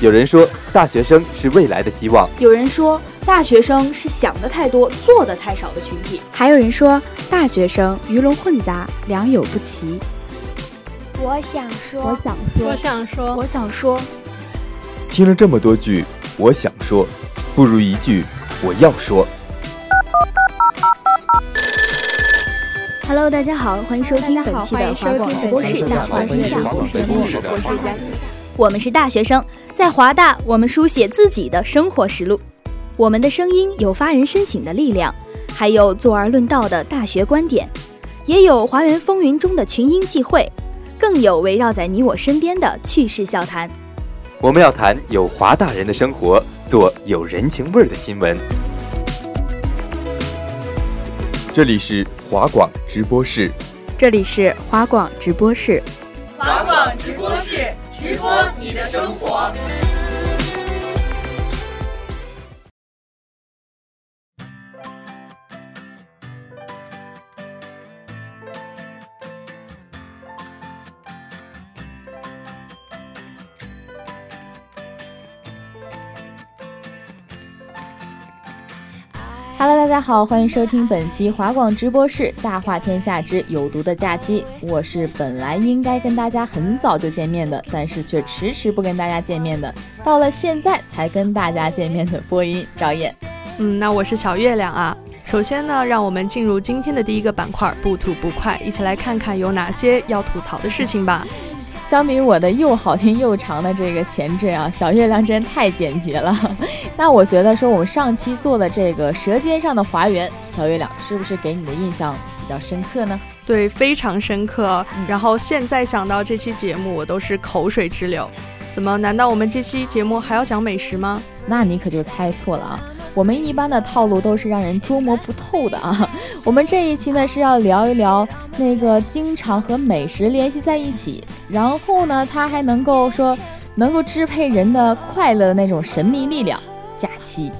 有人说，大学生是未来的希望；有人说，大学生是想的太多、做的太少的群体；还有人说，大学生鱼龙混杂、良莠不齐。我想说，我想说，我想说，我想说。听了这么多句，我想说，不如一句我要说。Hello，大家好，欢迎收听本期的华广直播室大话天下，我是佳琪。我们是大学生，在华大，我们书写自己的生活实录。我们的声音有发人深省的力量，还有坐而论道的大学观点，也有华园风云中的群英际会，更有围绕在你我身边的趣事笑谈。我们要谈有华大人的生活，做有人情味儿的新闻。这里是华广直播室，这里是华广直播室，华广直播室。直播你的生活。Hello，大家好，欢迎收听本期华广直播室《大话天下之有毒的假期》。我是本来应该跟大家很早就见面的，但是却迟迟不跟大家见面的，到了现在才跟大家见面的播音赵燕。嗯，那我是小月亮啊。首先呢，让我们进入今天的第一个板块，不吐不快，一起来看看有哪些要吐槽的事情吧。相比我的又好听又长的这个前缀啊，小月亮真太简洁了。那我觉得说我们上期做的这个《舌尖上的华园》，小月亮是不是给你的印象比较深刻呢？对，非常深刻。然后现在想到这期节目，我都是口水直流。怎么？难道我们这期节目还要讲美食吗？那你可就猜错了啊！我们一般的套路都是让人捉摸不透的啊。我们这一期呢是要聊一聊那个经常和美食联系在一起，然后呢它还能够说能够支配人的快乐的那种神秘力量——假期。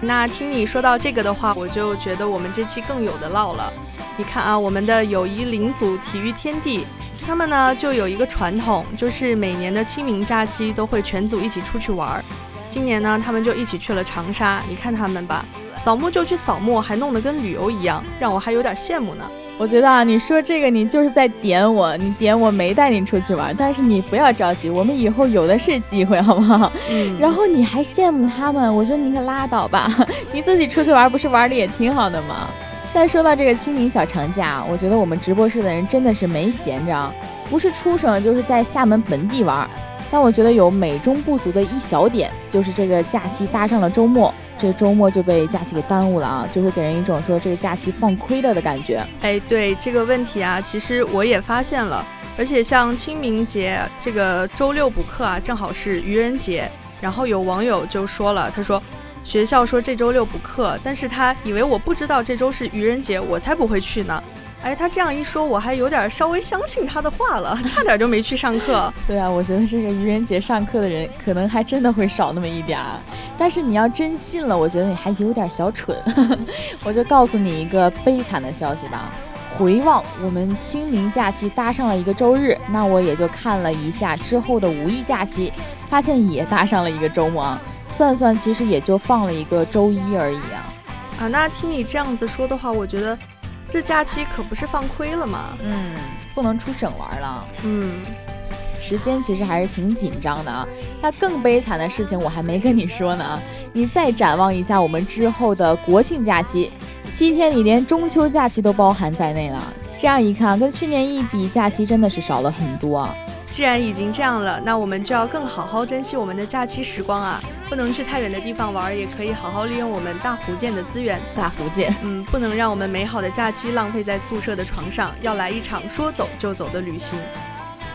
那听你说到这个的话，我就觉得我们这期更有的唠了。你看啊，我们的友谊领组体育天地，他们呢就有一个传统，就是每年的清明假期都会全组一起出去玩儿。今年呢，他们就一起去了长沙。你看他们吧，扫墓就去扫墓，还弄得跟旅游一样，让我还有点羡慕呢。我觉得啊，你说这个你就是在点我，你点我没带你出去玩，但是你不要着急，我们以后有的是机会，好不好？嗯。然后你还羡慕他们，我说你可拉倒吧，你自己出去玩不是玩的也挺好的吗？再说到这个清明小长假，我觉得我们直播室的人真的是没闲着，不是出省就是在厦门本地玩。但我觉得有美中不足的一小点，就是这个假期搭上了周末，这周末就被假期给耽误了啊，就会给人一种说这个假期放亏了的感觉。哎，对这个问题啊，其实我也发现了，而且像清明节这个周六补课啊，正好是愚人节，然后有网友就说了，他说学校说这周六补课，但是他以为我不知道这周是愚人节，我才不会去呢。哎，他这样一说，我还有点稍微相信他的话了，差点就没去上课。对啊，我觉得这个愚人节上课的人可能还真的会少那么一点儿。但是你要真信了，我觉得你还有点小蠢。我就告诉你一个悲惨的消息吧，回望我们清明假期搭上了一个周日，那我也就看了一下之后的五一假期，发现也搭上了一个周末，算算其实也就放了一个周一而已啊。啊，那听你这样子说的话，我觉得。这假期可不是放亏了吗？嗯，不能出省玩了。嗯，时间其实还是挺紧张的啊。那更悲惨的事情我还没跟你说呢。你再展望一下我们之后的国庆假期，七天里连中秋假期都包含在内了。这样一看，跟去年一比，假期真的是少了很多啊。既然已经这样了，那我们就要更好好珍惜我们的假期时光啊！不能去太远的地方玩，也可以好好利用我们大福建的资源。大福建，嗯，不能让我们美好的假期浪费在宿舍的床上，要来一场说走就走的旅行。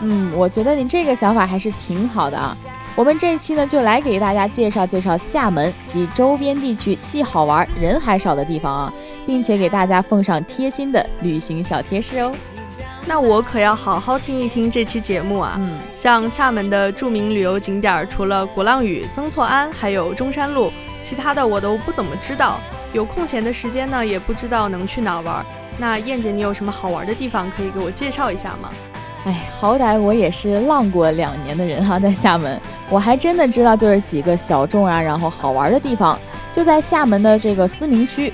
嗯，我觉得你这个想法还是挺好的啊！我们这一期呢，就来给大家介绍介绍厦门及周边地区既好玩人还少的地方啊，并且给大家奉上贴心的旅行小贴士哦。那我可要好好听一听这期节目啊！嗯，像厦门的著名旅游景点，除了鼓浪屿、曾厝垵，还有中山路，其他的我都不怎么知道。有空闲的时间呢，也不知道能去哪玩。那燕姐，你有什么好玩的地方可以给我介绍一下吗？哎，好歹我也是浪过两年的人哈，在厦门，我还真的知道就是几个小众啊，然后好玩的地方，就在厦门的这个思明区，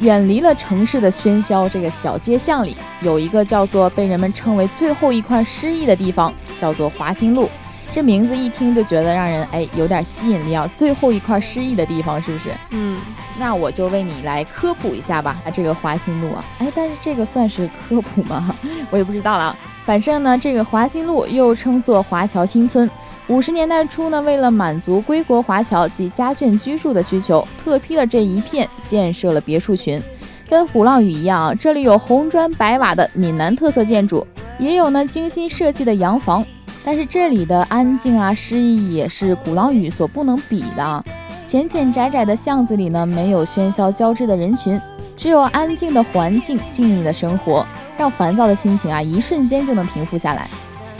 远离了城市的喧嚣，这个小街巷里有一个叫做被人们称为最后一块诗意的地方，叫做华新路。这名字一听就觉得让人哎有点吸引力啊！最后一块诗意的地方是不是？嗯，那我就为你来科普一下吧。啊这个华新路啊，哎，但是这个算是科普吗？我也不知道了。反正呢，这个华新路又称作华侨新村。五十年代初呢，为了满足归国华侨及家眷居住的需求，特批了这一片，建设了别墅群。跟鼓浪屿一样，这里有红砖白瓦的闽南特色建筑，也有呢精心设计的洋房。但是这里的安静啊，诗意也是鼓浪屿所不能比的。浅浅窄窄的巷子里呢，没有喧嚣交织的人群，只有安静的环境、静谧的生活，让烦躁的心情啊，一瞬间就能平复下来。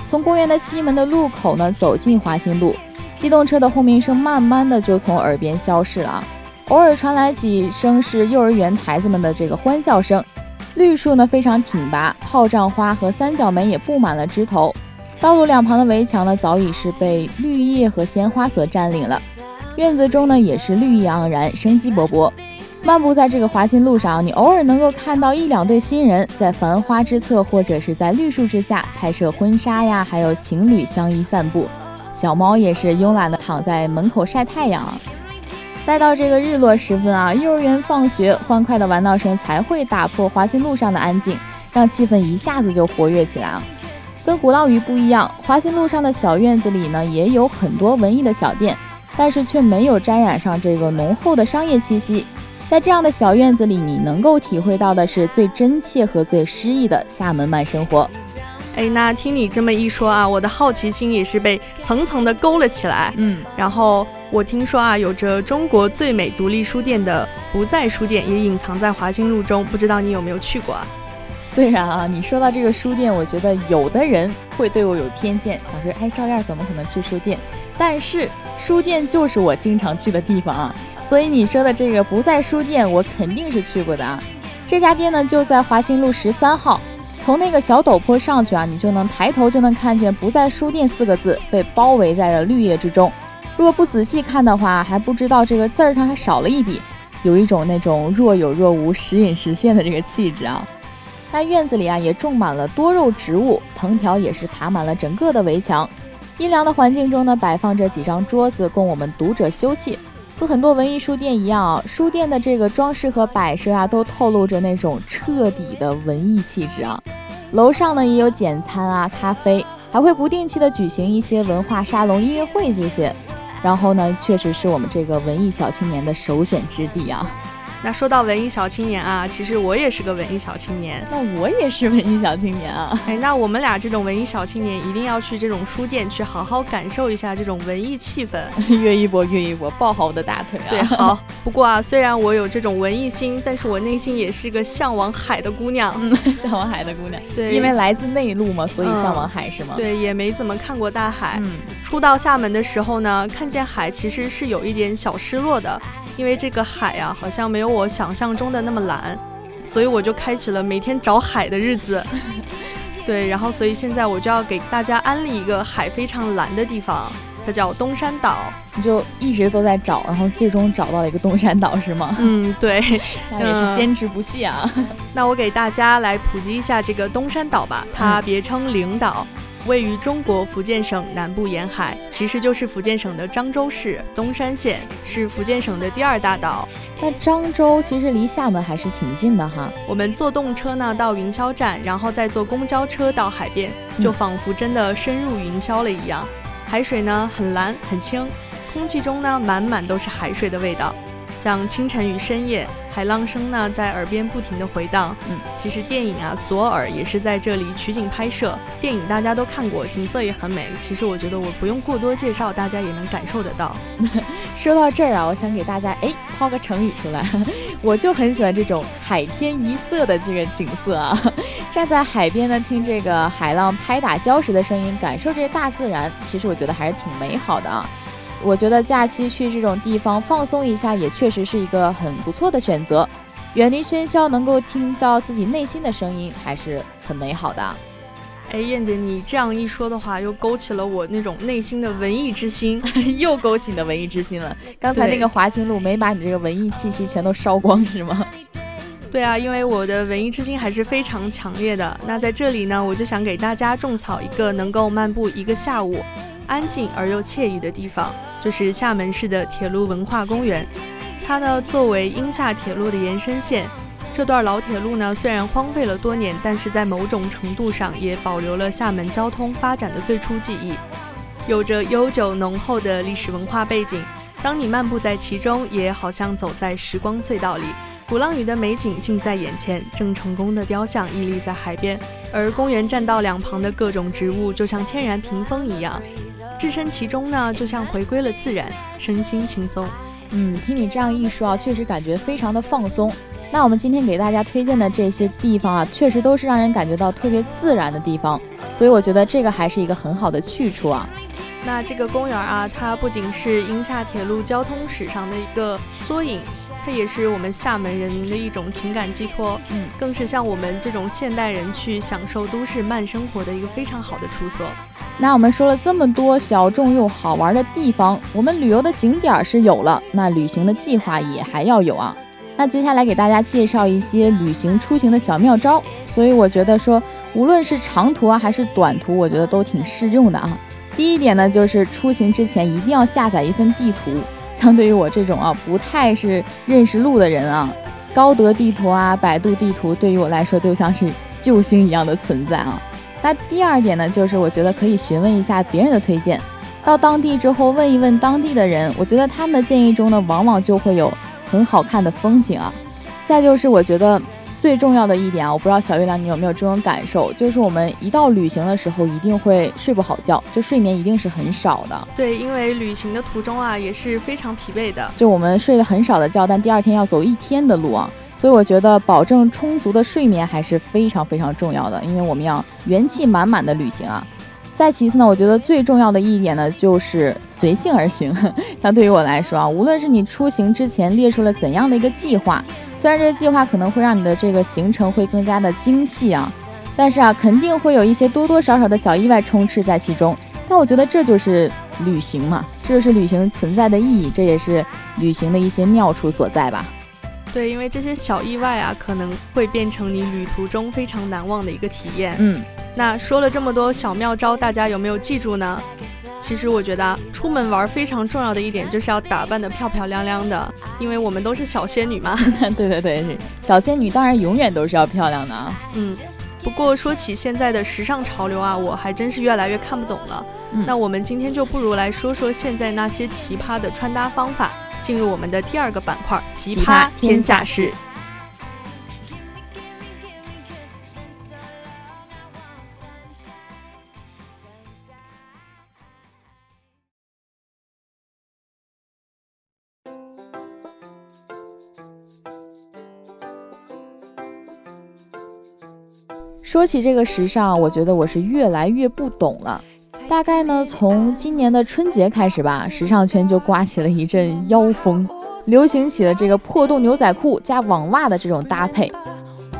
从公园的西门的路口呢，走进华新路，机动车的轰鸣声慢慢的就从耳边消失了，偶尔传来几声是幼儿园孩子们的这个欢笑声。绿树呢非常挺拔，炮仗花和三角梅也布满了枝头。道路两旁的围墙呢，早已是被绿叶和鲜花所占领了。院子中呢，也是绿意盎然，生机勃勃。漫步在这个华新路上，你偶尔能够看到一两对新人在繁花之侧，或者是在绿树之下拍摄婚纱呀，还有情侣相依散步。小猫也是慵懒的躺在门口晒太阳。待到这个日落时分啊，幼儿园放学，欢快的玩闹声才会打破华新路上的安静，让气氛一下子就活跃起来了。跟鼓浪屿不一样，华新路上的小院子里呢，也有很多文艺的小店，但是却没有沾染上这个浓厚的商业气息。在这样的小院子里，你能够体会到的是最真切和最诗意的厦门慢生活。哎，那听你这么一说啊，我的好奇心也是被层层的勾了起来。嗯，然后我听说啊，有着中国最美独立书店的不在书店也隐藏在华新路中，不知道你有没有去过啊？虽然啊，你说到这个书店，我觉得有的人会对我有偏见，想说，哎，赵燕怎么可能去书店？但是书店就是我经常去的地方啊，所以你说的这个不在书店，我肯定是去过的啊。这家店呢就在华新路十三号，从那个小陡坡上去啊，你就能抬头就能看见“不在书店”四个字被包围在了绿叶之中。如果不仔细看的话，还不知道这个字儿上还少了一笔，有一种那种若有若无、时隐时现的这个气质啊。那院子里啊，也种满了多肉植物，藤条也是爬满了整个的围墙。阴凉的环境中呢，摆放着几张桌子，供我们读者休憩。和很多文艺书店一样啊，书店的这个装饰和摆设啊，都透露着那种彻底的文艺气质啊。楼上呢，也有简餐啊、咖啡，还会不定期的举行一些文化沙龙、音乐会这些。然后呢，确实是我们这个文艺小青年的首选之地啊。那说到文艺小青年啊，其实我也是个文艺小青年。那我也是文艺小青年啊。哎，那我们俩这种文艺小青年一定要去这种书店去好好感受一下这种文艺气氛。约一波，约一波，抱好我的大腿啊！对，好。不过啊，虽然我有这种文艺心，但是我内心也是个向往海的姑娘。嗯向往海的姑娘。对，因为来自内陆嘛，所以向往海是吗？对，也没怎么看过大海。嗯。初到厦门的时候呢，看见海其实是有一点小失落的。因为这个海呀，好像没有我想象中的那么蓝，所以我就开启了每天找海的日子。对，然后所以现在我就要给大家安利一个海非常蓝的地方，它叫东山岛。你就一直都在找，然后最终找到了一个东山岛，是吗？嗯，对，那也是坚持不懈啊。那我给大家来普及一下这个东山岛吧，它别称灵岛。位于中国福建省南部沿海，其实就是福建省的漳州市东山县，是福建省的第二大岛。那漳州其实离厦门还是挺近的哈。我们坐动车呢到云霄站，然后再坐公交车到海边，就仿佛真的深入云霄了一样。海水呢很蓝很清，空气中呢满满都是海水的味道。像清晨与深夜，海浪声呢在耳边不停的回荡。嗯，其实电影啊《左耳》也是在这里取景拍摄。电影大家都看过，景色也很美。其实我觉得我不用过多介绍，大家也能感受得到。说到这儿啊，我想给大家哎抛个成语出来。我就很喜欢这种海天一色的这个景色啊，站在海边呢，听这个海浪拍打礁石的声音，感受这大自然，其实我觉得还是挺美好的啊。我觉得假期去这种地方放松一下，也确实是一个很不错的选择。远离喧嚣，能够听到自己内心的声音，还是很美好的。哎，燕姐，你这样一说的话，又勾起了我那种内心的文艺之心，又勾起你的文艺之心了。刚才那个华清路没把你这个文艺气息全都烧光是吗？对啊，因为我的文艺之心还是非常强烈的。那在这里呢，我就想给大家种草一个能够漫步一个下午，安静而又惬意的地方，就是厦门市的铁路文化公园。它呢，作为英厦铁路的延伸线，这段老铁路呢，虽然荒废了多年，但是在某种程度上也保留了厦门交通发展的最初记忆，有着悠久浓厚的历史文化背景。当你漫步在其中，也好像走在时光隧道里。鼓浪屿的美景近在眼前，郑成功的雕像屹立在海边，而公园栈道两旁的各种植物就像天然屏风一样，置身其中呢，就像回归了自然，身心轻松。嗯，听你这样一说啊，确实感觉非常的放松。那我们今天给大家推荐的这些地方啊，确实都是让人感觉到特别自然的地方，所以我觉得这个还是一个很好的去处啊。那这个公园啊，它不仅是英夏铁路交通史上的一个缩影。它也是我们厦门人民的一种情感寄托，嗯，更是像我们这种现代人去享受都市慢生活的一个非常好的处所。那我们说了这么多小众又好玩的地方，我们旅游的景点是有了，那旅行的计划也还要有啊。那接下来给大家介绍一些旅行出行的小妙招，所以我觉得说，无论是长途啊还是短途，我觉得都挺适用的啊。第一点呢，就是出行之前一定要下载一份地图。相对于我这种啊不太是认识路的人啊，高德地图啊、百度地图对于我来说都像是救星一样的存在啊。那第二点呢，就是我觉得可以询问一下别人的推荐，到当地之后问一问当地的人，我觉得他们的建议中呢，往往就会有很好看的风景啊。再就是我觉得。最重要的一点啊，我不知道小月亮你有没有这种感受，就是我们一到旅行的时候，一定会睡不好觉，就睡眠一定是很少的。对，因为旅行的途中啊，也是非常疲惫的。就我们睡了很少的觉，但第二天要走一天的路啊，所以我觉得保证充足的睡眠还是非常非常重要的，因为我们要元气满满的旅行啊。再其次呢，我觉得最重要的一点呢，就是随性而行。像对于我来说啊，无论是你出行之前列出了怎样的一个计划。虽然这个计划可能会让你的这个行程会更加的精细啊，但是啊，肯定会有一些多多少少的小意外充斥在其中。但我觉得这就是旅行嘛，这就是旅行存在的意义，这也是旅行的一些妙处所在吧。对，因为这些小意外啊，可能会变成你旅途中非常难忘的一个体验。嗯，那说了这么多小妙招，大家有没有记住呢？其实我觉得出门玩非常重要的一点就是要打扮的漂漂亮亮的，因为我们都是小仙女嘛。对对对，小仙女当然永远都是要漂亮的啊。嗯，不过说起现在的时尚潮流啊，我还真是越来越看不懂了。那我们今天就不如来说说现在那些奇葩的穿搭方法，进入我们的第二个板块——奇葩天下事。说起这个时尚，我觉得我是越来越不懂了。大概呢，从今年的春节开始吧，时尚圈就刮起了一阵妖风，流行起了这个破洞牛仔裤加网袜的这种搭配。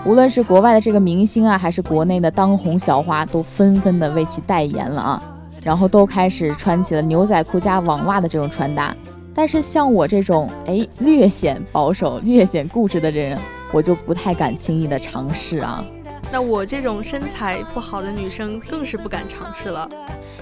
无论是国外的这个明星啊，还是国内的当红小花，都纷纷的为其代言了啊，然后都开始穿起了牛仔裤加网袜的这种穿搭。但是像我这种哎略显保守、略显固执的人，我就不太敢轻易的尝试啊。那我这种身材不好的女生更是不敢尝试了。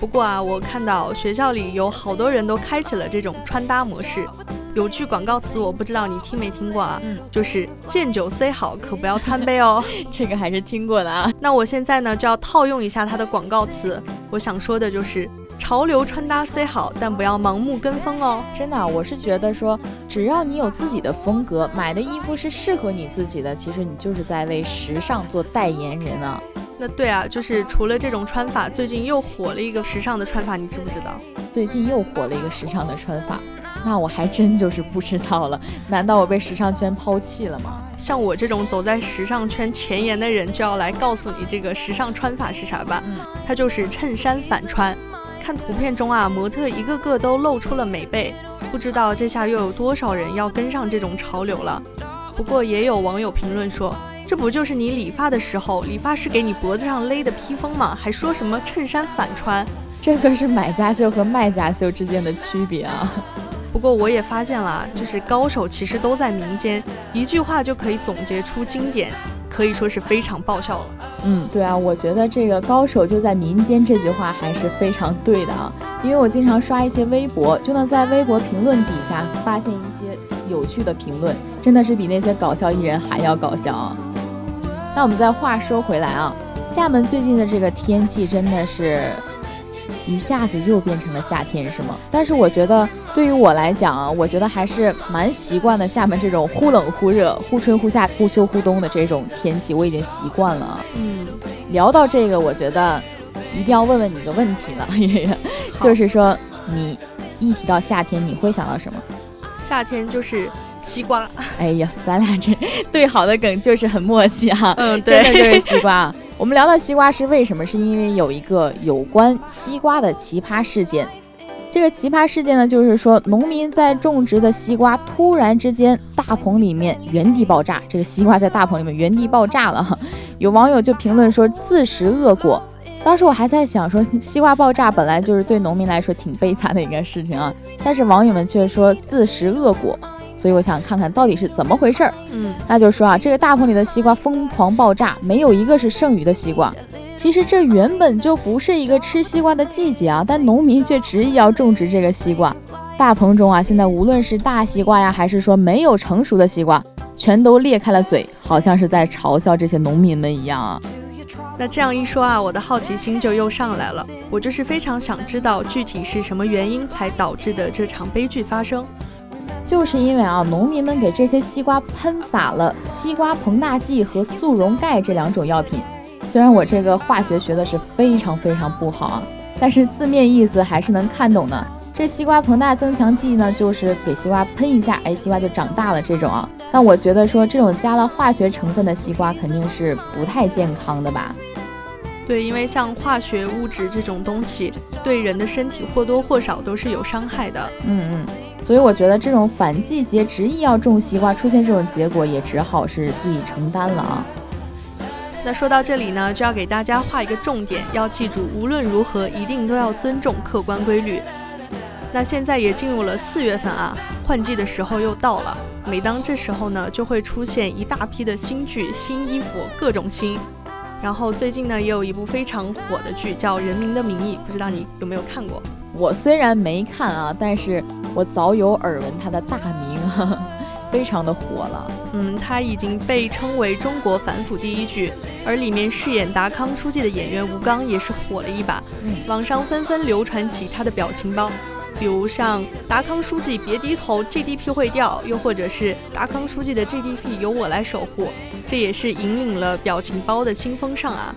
不过啊，我看到学校里有好多人都开启了这种穿搭模式。有句广告词，我不知道你听没听过啊？嗯，就是见酒虽好，可不要贪杯哦。这个还是听过的啊。那我现在呢，就要套用一下它的广告词。我想说的就是。潮流穿搭虽好，但不要盲目跟风哦。真的，我是觉得说，只要你有自己的风格，买的衣服是适合你自己的，其实你就是在为时尚做代言人啊。那对啊，就是除了这种穿法，最近又火了一个时尚的穿法，你知不知道？最近又火了一个时尚的穿法，那我还真就是不知道了。难道我被时尚圈抛弃了吗？像我这种走在时尚圈前沿的人，就要来告诉你这个时尚穿法是啥吧？嗯，它就是衬衫反穿。看图片中啊，模特一个个都露出了美背，不知道这下又有多少人要跟上这种潮流了。不过也有网友评论说，这不就是你理发的时候，理发师给你脖子上勒的披风吗？还说什么衬衫反穿，这就是买家秀和卖家秀之间的区别啊。不过我也发现了，就是高手其实都在民间，一句话就可以总结出经典。可以说是非常爆笑了。嗯，对啊，我觉得这个高手就在民间这句话还是非常对的啊。因为我经常刷一些微博，就能在微博评论底下发现一些有趣的评论，真的是比那些搞笑艺人还要搞笑啊。那我们再话说回来啊，厦门最近的这个天气真的是。一下子又变成了夏天，是吗？但是我觉得，对于我来讲啊，我觉得还是蛮习惯的。厦门这种忽冷忽热、忽春忽夏、忽秋忽冬的这种天气，我已经习惯了。嗯，聊到这个，我觉得一定要问问你一个问题了，就是说，你一提到夏天，你会想到什么？夏天就是西瓜。哎呀，咱俩这 对好的梗就是很默契哈。嗯，对，真的就是西瓜。我们聊到西瓜是为什么？是因为有一个有关西瓜的奇葩事件。这个奇葩事件呢，就是说农民在种植的西瓜突然之间大棚里面原地爆炸，这个西瓜在大棚里面原地爆炸了。有网友就评论说自食恶果。当时我还在想说，西瓜爆炸本来就是对农民来说挺悲惨的一个事情啊，但是网友们却说自食恶果。所以我想看看到底是怎么回事儿。嗯，那就是说啊，这个大棚里的西瓜疯狂爆炸，没有一个是剩余的西瓜。其实这原本就不是一个吃西瓜的季节啊，但农民却执意要种植这个西瓜。大棚中啊，现在无论是大西瓜呀，还是说没有成熟的西瓜，全都裂开了嘴，好像是在嘲笑这些农民们一样啊。那这样一说啊，我的好奇心就又上来了，我就是非常想知道具体是什么原因才导致的这场悲剧发生。就是因为啊，农民们给这些西瓜喷洒了西瓜膨大剂和速溶钙这两种药品。虽然我这个化学学的是非常非常不好啊，但是字面意思还是能看懂的。这西瓜膨大增强剂呢，就是给西瓜喷一下，哎，西瓜就长大了这种啊。但我觉得说这种加了化学成分的西瓜肯定是不太健康的吧？对，因为像化学物质这种东西，对人的身体或多或少都是有伤害的。嗯嗯。所以我觉得这种反季节执意要种西瓜，出现这种结果也只好是自己承担了啊。那说到这里呢，就要给大家画一个重点，要记住，无论如何一定都要尊重客观规律。那现在也进入了四月份啊，换季的时候又到了。每当这时候呢，就会出现一大批的新剧、新衣服，各种新。然后最近呢，也有一部非常火的剧叫《人民的名义》，不知道你有没有看过？我虽然没看啊，但是我早有耳闻他的大名，非常的火了。嗯，他已经被称为中国反腐第一剧，而里面饰演达康书记的演员吴刚也是火了一把，网上纷纷流传起他的表情包，比如像达康书记别低头，GDP 会掉，又或者是达康书记的 GDP 由我来守护，这也是引领了表情包的新风尚啊。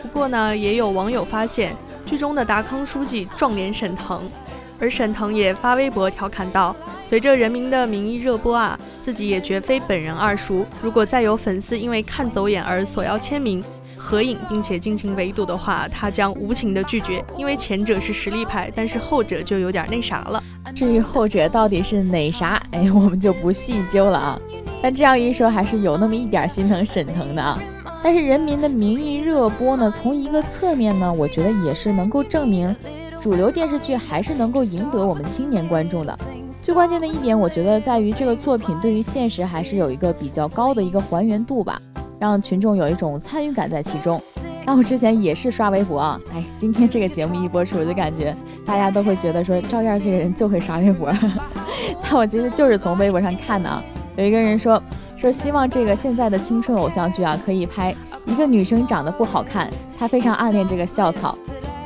不过呢，也有网友发现。剧中的达康书记撞脸沈腾，而沈腾也发微博调侃道：“随着《人民的名义》热播啊，自己也绝非本人二叔。如果再有粉丝因为看走眼而索要签名、合影，并且进行围堵的话，他将无情的拒绝。因为前者是实力派，但是后者就有点那啥了。至于后者到底是哪啥，哎，我们就不细究了啊。但这样一说，还是有那么一点心疼沈腾的啊。”但是《人民的名义》热播呢，从一个侧面呢，我觉得也是能够证明，主流电视剧还是能够赢得我们青年观众的。最关键的一点，我觉得在于这个作品对于现实还是有一个比较高的一个还原度吧，让群众有一种参与感在其中。那我之前也是刷微博啊，哎，今天这个节目一播出，我就感觉大家都会觉得说赵燕这个人就会刷微博，但我其实就是从微博上看的啊，有一个人说。说希望这个现在的青春偶像剧啊，可以拍一个女生长得不好看，她非常暗恋这个校草，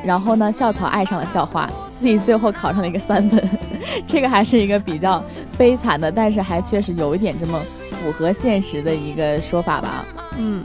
然后呢，校草爱上了校花，自己最后考上了一个三本，这个还是一个比较悲惨的，但是还确实有一点这么符合现实的一个说法吧。嗯，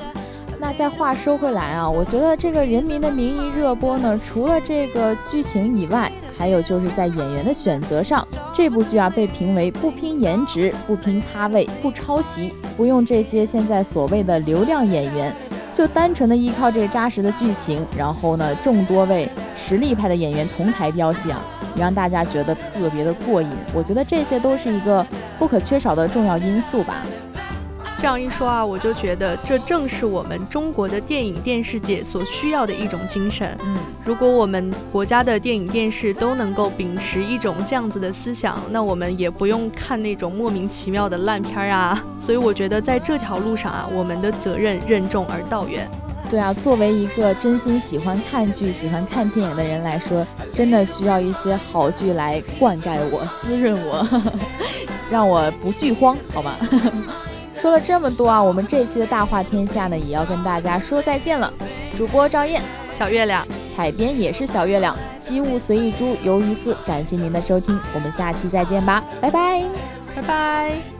那再话说回来啊，我觉得这个《人民的名义》热播呢，除了这个剧情以外，还有就是在演员的选择上，这部剧啊被评为不拼颜值、不拼咖位、不抄袭、不用这些现在所谓的流量演员，就单纯的依靠这扎实的剧情，然后呢，众多位实力派的演员同台飙戏啊，让大家觉得特别的过瘾。我觉得这些都是一个不可缺少的重要因素吧。这样一说啊，我就觉得这正是我们中国的电影电视界所需要的一种精神。嗯，如果我们国家的电影电视都能够秉持一种这样子的思想，那我们也不用看那种莫名其妙的烂片儿啊。所以我觉得在这条路上啊，我们的责任任重而道远。对啊，作为一个真心喜欢看剧、喜欢看电影的人来说，真的需要一些好剧来灌溉我、滋润我，让我不剧荒，好吗？说了这么多啊，我们这期的大话天下呢，也要跟大家说再见了。主播赵燕，小月亮，海边也是小月亮，机务随意猪，鱿鱼丝，感谢您的收听，我们下期再见吧，拜拜，拜拜。